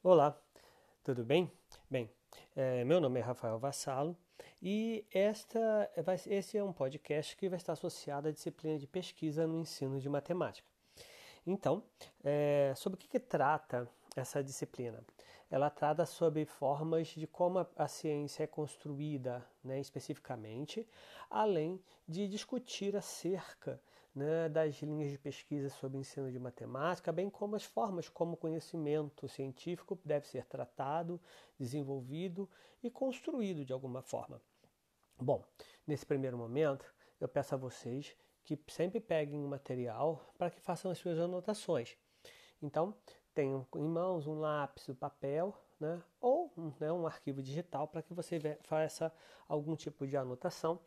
Olá, tudo bem? Bem, é, meu nome é Rafael Vassalo e esta, vai, esse é um podcast que vai estar associado à disciplina de pesquisa no ensino de matemática. Então, é, sobre o que, que trata essa disciplina? Ela trata sobre formas de como a, a ciência é construída né, especificamente, além de discutir acerca né, das linhas de pesquisa sobre ensino de matemática, bem como as formas como o conhecimento científico deve ser tratado, desenvolvido e construído de alguma forma. Bom, nesse primeiro momento, eu peço a vocês que sempre peguem um material para que façam as suas anotações. Então, tenham em mãos um lápis, um papel, né, ou né, um arquivo digital para que você faça algum tipo de anotação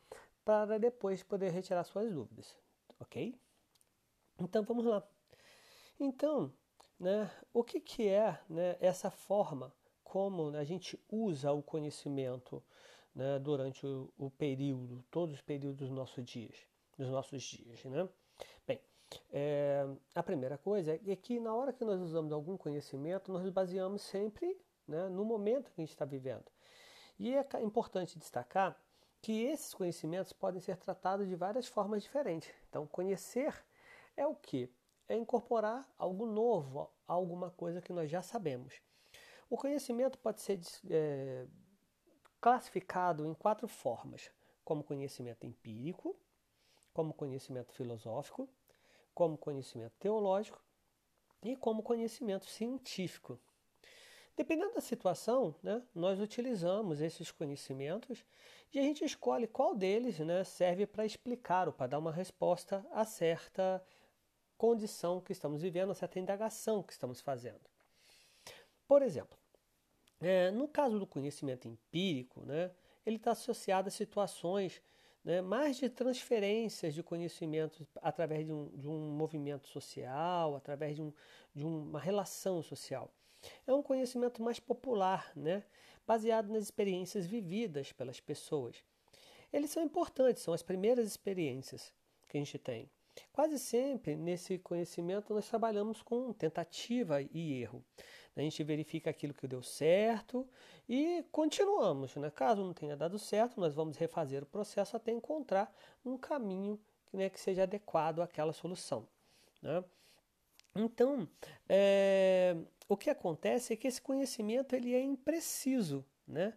para depois poder retirar suas dúvidas ok? Então vamos lá. Então, né, o que, que é né, essa forma como a gente usa o conhecimento né, durante o, o, período, todos os períodos dos nossos dias, dos nossos dias, né? Bem, é, a primeira coisa é que na hora que nós usamos algum conhecimento, nós nos baseamos sempre né, no momento que a gente está vivendo. E é importante destacar que esses conhecimentos podem ser tratados de várias formas diferentes. Então, conhecer é o que? É incorporar algo novo, alguma coisa que nós já sabemos. O conhecimento pode ser é, classificado em quatro formas: como conhecimento empírico, como conhecimento filosófico, como conhecimento teológico e como conhecimento científico. Dependendo da situação, né, nós utilizamos esses conhecimentos e a gente escolhe qual deles né, serve para explicar ou para dar uma resposta a certa condição que estamos vivendo, a certa indagação que estamos fazendo. Por exemplo, é, no caso do conhecimento empírico, né, ele está associado a situações né, mais de transferências de conhecimentos através de um, de um movimento social, através de, um, de uma relação social. É um conhecimento mais popular, né? baseado nas experiências vividas pelas pessoas. Eles são importantes, são as primeiras experiências que a gente tem. Quase sempre nesse conhecimento nós trabalhamos com tentativa e erro. A gente verifica aquilo que deu certo e continuamos. Né? Caso não tenha dado certo, nós vamos refazer o processo até encontrar um caminho né, que seja adequado àquela solução. Né? Então, é, o que acontece é que esse conhecimento ele é impreciso, né?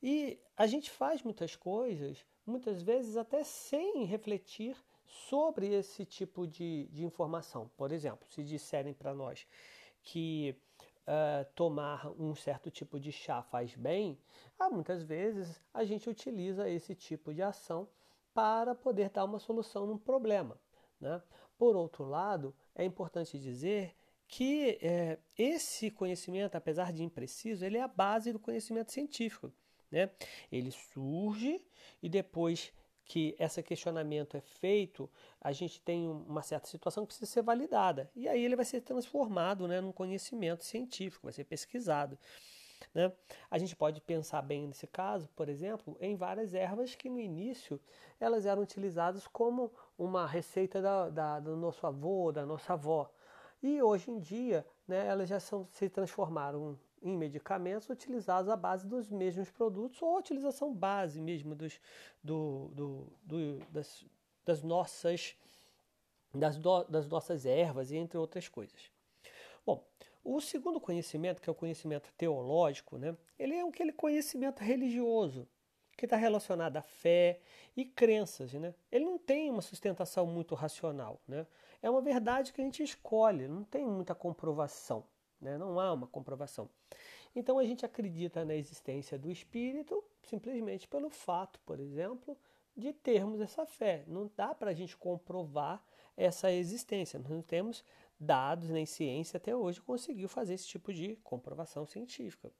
E a gente faz muitas coisas, muitas vezes até sem refletir sobre esse tipo de, de informação. Por exemplo, se disserem para nós que uh, tomar um certo tipo de chá faz bem, ah, muitas vezes a gente utiliza esse tipo de ação para poder dar uma solução num problema. Né? Por outro lado, é importante dizer que é, esse conhecimento, apesar de impreciso, ele é a base do conhecimento científico. Né? Ele surge e depois que esse questionamento é feito, a gente tem uma certa situação que precisa ser validada. E aí ele vai ser transformado né, num conhecimento científico, vai ser pesquisado. Né? A gente pode pensar bem nesse caso, por exemplo, em várias ervas que no início elas eram utilizadas como uma receita da, da, do nosso avô, da nossa avó. E hoje em dia, né, elas já são, se transformaram em medicamentos utilizados à base dos mesmos produtos ou a utilização base mesmo dos, do, do, do, das, das, nossas, das, do, das nossas ervas e entre outras coisas. Bom, o segundo conhecimento, que é o conhecimento teológico, né, ele é aquele conhecimento religioso que está relacionado à fé e crenças. Né? Ele não tem uma sustentação muito racional. Né? É uma verdade que a gente escolhe, não tem muita comprovação. Né? Não há uma comprovação. Então a gente acredita na existência do espírito simplesmente pelo fato, por exemplo, de termos essa fé. Não dá para a gente comprovar essa existência. Nós não temos dados nem ciência até hoje conseguiu fazer esse tipo de comprovação científica.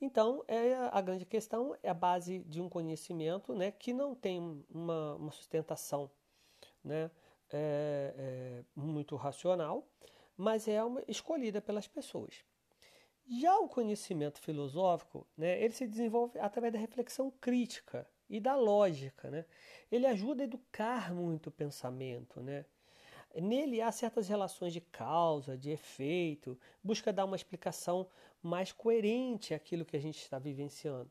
Então, é a grande questão é a base de um conhecimento né, que não tem uma, uma sustentação né, é, é, muito racional, mas é uma, escolhida pelas pessoas. Já o conhecimento filosófico, né, ele se desenvolve através da reflexão crítica e da lógica. Né? Ele ajuda a educar muito o pensamento. Né? Nele há certas relações de causa, de efeito, busca dar uma explicação mais coerente àquilo que a gente está vivenciando.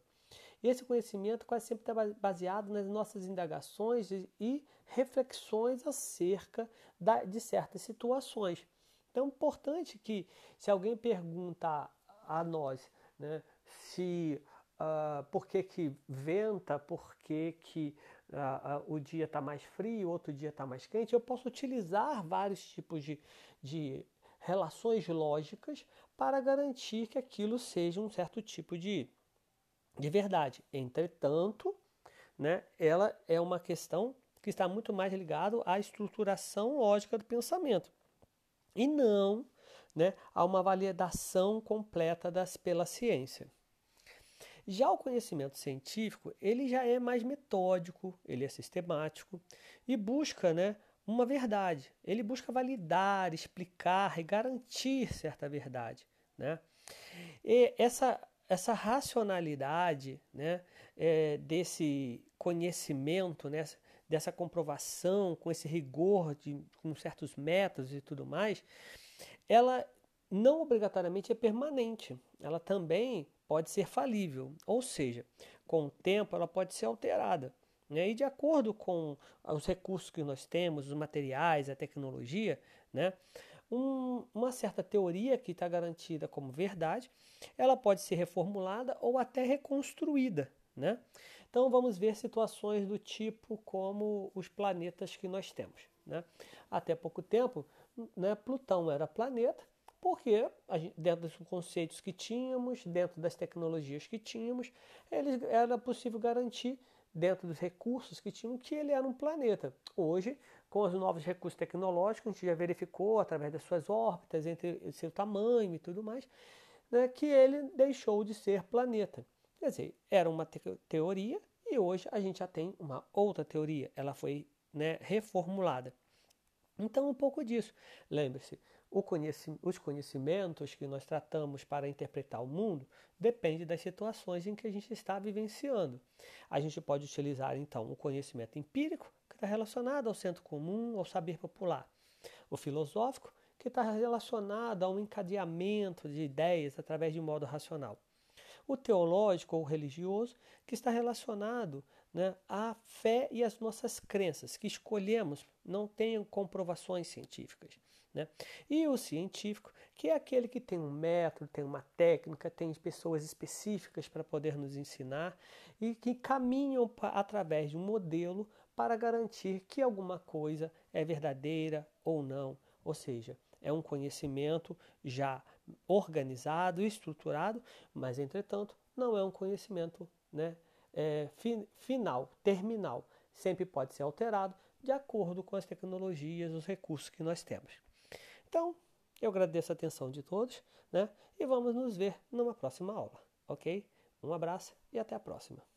Esse conhecimento quase sempre está baseado nas nossas indagações e reflexões acerca de certas situações. Então é importante que, se alguém pergunta a nós né, se uh, por que, que venta, por que, que o dia está mais frio, outro dia está mais quente, eu posso utilizar vários tipos de, de relações lógicas para garantir que aquilo seja um certo tipo de, de verdade. Entretanto, né, ela é uma questão que está muito mais ligado à estruturação lógica do pensamento e não né, a uma validação completa das, pela ciência. Já o conhecimento científico, ele já é mais metódico, ele é sistemático e busca né, uma verdade. Ele busca validar, explicar e garantir certa verdade. Né? E essa, essa racionalidade né, é, desse conhecimento, né, dessa comprovação, com esse rigor, de, com certos métodos e tudo mais, ela não obrigatoriamente é permanente. Ela também pode ser falível, ou seja, com o tempo ela pode ser alterada. Né? E de acordo com os recursos que nós temos, os materiais, a tecnologia, né? Um, uma certa teoria que está garantida como verdade, ela pode ser reformulada ou até reconstruída. Né? Então vamos ver situações do tipo como os planetas que nós temos. Né? Até pouco tempo, né, Plutão era planeta, porque dentro dos conceitos que tínhamos, dentro das tecnologias que tínhamos, eles, era possível garantir, dentro dos recursos que tínhamos, que ele era um planeta. Hoje, com os novos recursos tecnológicos, a gente já verificou, através das suas órbitas, entre seu tamanho e tudo mais, né, que ele deixou de ser planeta. Quer dizer, era uma te teoria e hoje a gente já tem uma outra teoria. Ela foi né, reformulada. Então, um pouco disso. Lembre-se, os conhecimentos que nós tratamos para interpretar o mundo depende das situações em que a gente está vivenciando. A gente pode utilizar, então, o conhecimento empírico, que está relacionado ao centro comum, ao saber popular. O filosófico, que está relacionado a um encadeamento de ideias através de modo racional o teológico ou religioso, que está relacionado né, à fé e às nossas crenças, que escolhemos, não tem comprovações científicas. Né? E o científico, que é aquele que tem um método, tem uma técnica, tem pessoas específicas para poder nos ensinar e que caminham através de um modelo para garantir que alguma coisa é verdadeira ou não. Ou seja, é um conhecimento já organizado, estruturado, mas entretanto não é um conhecimento né, é, fi, final, terminal. Sempre pode ser alterado de acordo com as tecnologias, os recursos que nós temos. Então, eu agradeço a atenção de todos né, e vamos nos ver numa próxima aula, ok? Um abraço e até a próxima.